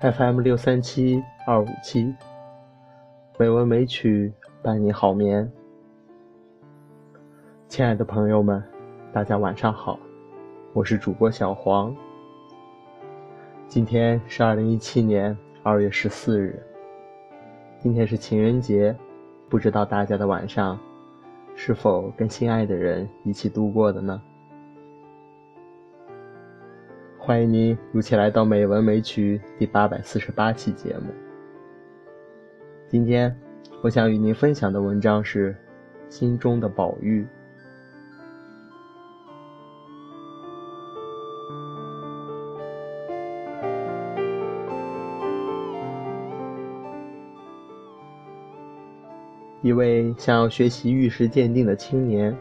FM 六三七二五七，美文美曲伴你好眠。亲爱的朋友们，大家晚上好，我是主播小黄。今天是二零一七年二月十四日，今天是情人节，不知道大家的晚上是否跟心爱的人一起度过的呢？欢迎您如期来到《美文美曲》第八百四十八期节目。今天，我想与您分享的文章是《心中的宝玉》。一位想要学习玉石鉴定的青年，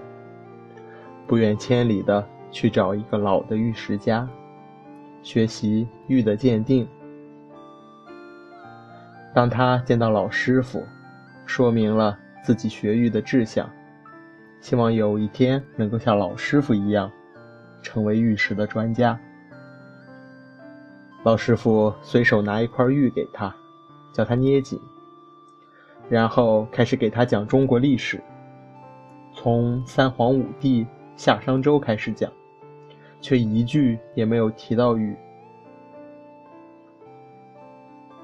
不远千里的去找一个老的玉石家。学习玉的鉴定。当他见到老师傅，说明了自己学玉的志向，希望有一天能够像老师傅一样，成为玉石的专家。老师傅随手拿一块玉给他，叫他捏紧，然后开始给他讲中国历史，从三皇五帝、夏商周开始讲。却一句也没有提到玉。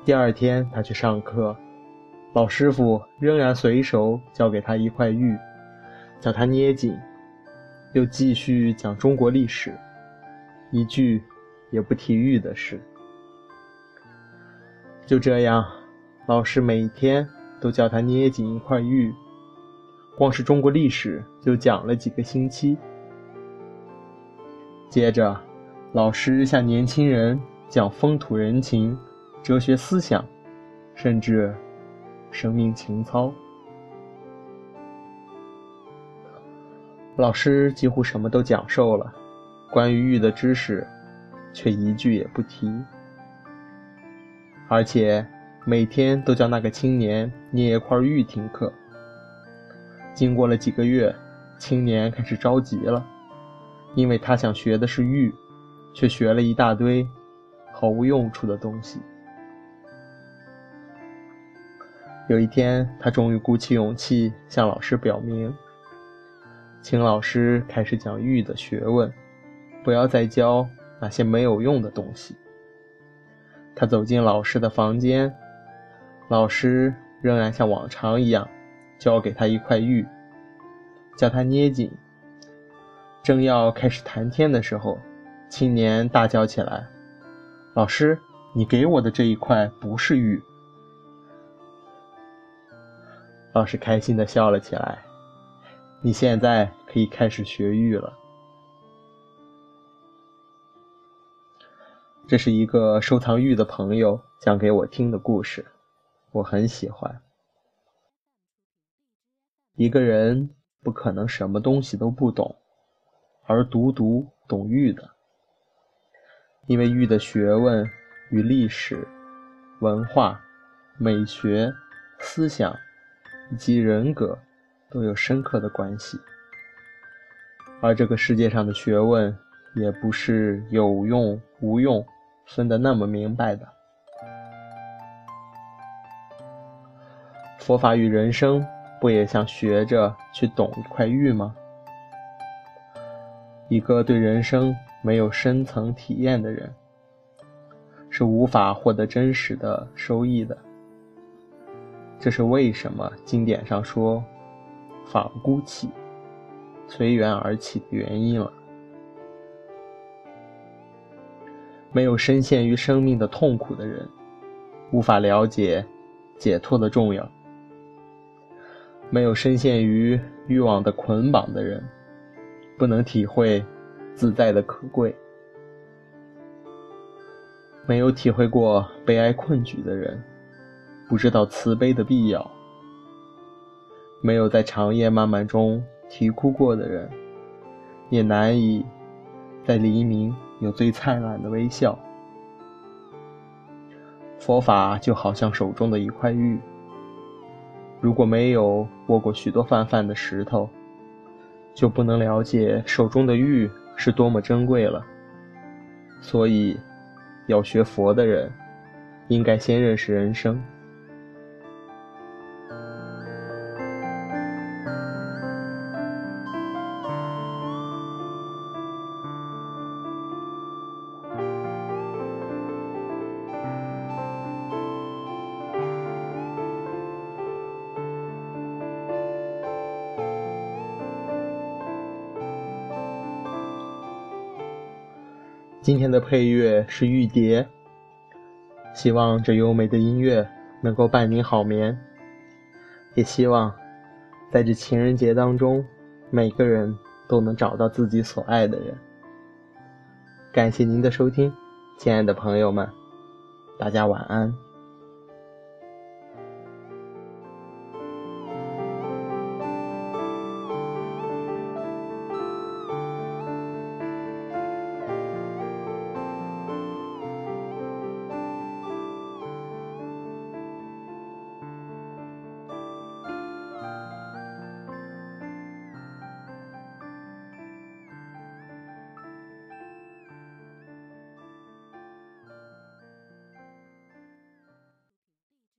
第二天他去上课，老师傅仍然随手交给他一块玉，叫他捏紧，又继续讲中国历史，一句也不提玉的事。就这样，老师每天都叫他捏紧一块玉，光是中国历史就讲了几个星期。接着，老师向年轻人讲风土人情、哲学思想，甚至生命情操。老师几乎什么都讲授了，关于玉的知识，却一句也不提。而且每天都叫那个青年捏一块玉听课。经过了几个月，青年开始着急了。因为他想学的是玉，却学了一大堆毫无用处的东西。有一天，他终于鼓起勇气向老师表明，请老师开始讲玉的学问，不要再教那些没有用的东西。他走进老师的房间，老师仍然像往常一样，交给他一块玉，叫他捏紧。正要开始谈天的时候，青年大叫起来：“老师，你给我的这一块不是玉。”老师开心的笑了起来：“你现在可以开始学玉了。”这是一个收藏玉的朋友讲给我听的故事，我很喜欢。一个人不可能什么东西都不懂。而独独懂玉的，因为玉的学问与历史、文化、美学、思想以及人格都有深刻的关系。而这个世界上的学问也不是有用无用分得那么明白的。佛法与人生不也像学着去懂一块玉吗？一个对人生没有深层体验的人，是无法获得真实的收益的。这是为什么经典上说“法不孤起，随缘而起”的原因了。没有深陷于生命的痛苦的人，无法了解解脱的重要；没有深陷于欲望的捆绑的人。不能体会自在的可贵，没有体会过悲哀困局的人，不知道慈悲的必要；没有在长夜漫漫中啼哭过的人，也难以在黎明有最灿烂的微笑。佛法就好像手中的一块玉，如果没有握过许多泛泛的石头，就不能了解手中的玉是多么珍贵了。所以，要学佛的人，应该先认识人生。今天的配乐是《玉蝶》，希望这优美的音乐能够伴您好眠，也希望在这情人节当中，每个人都能找到自己所爱的人。感谢您的收听，亲爱的朋友们，大家晚安。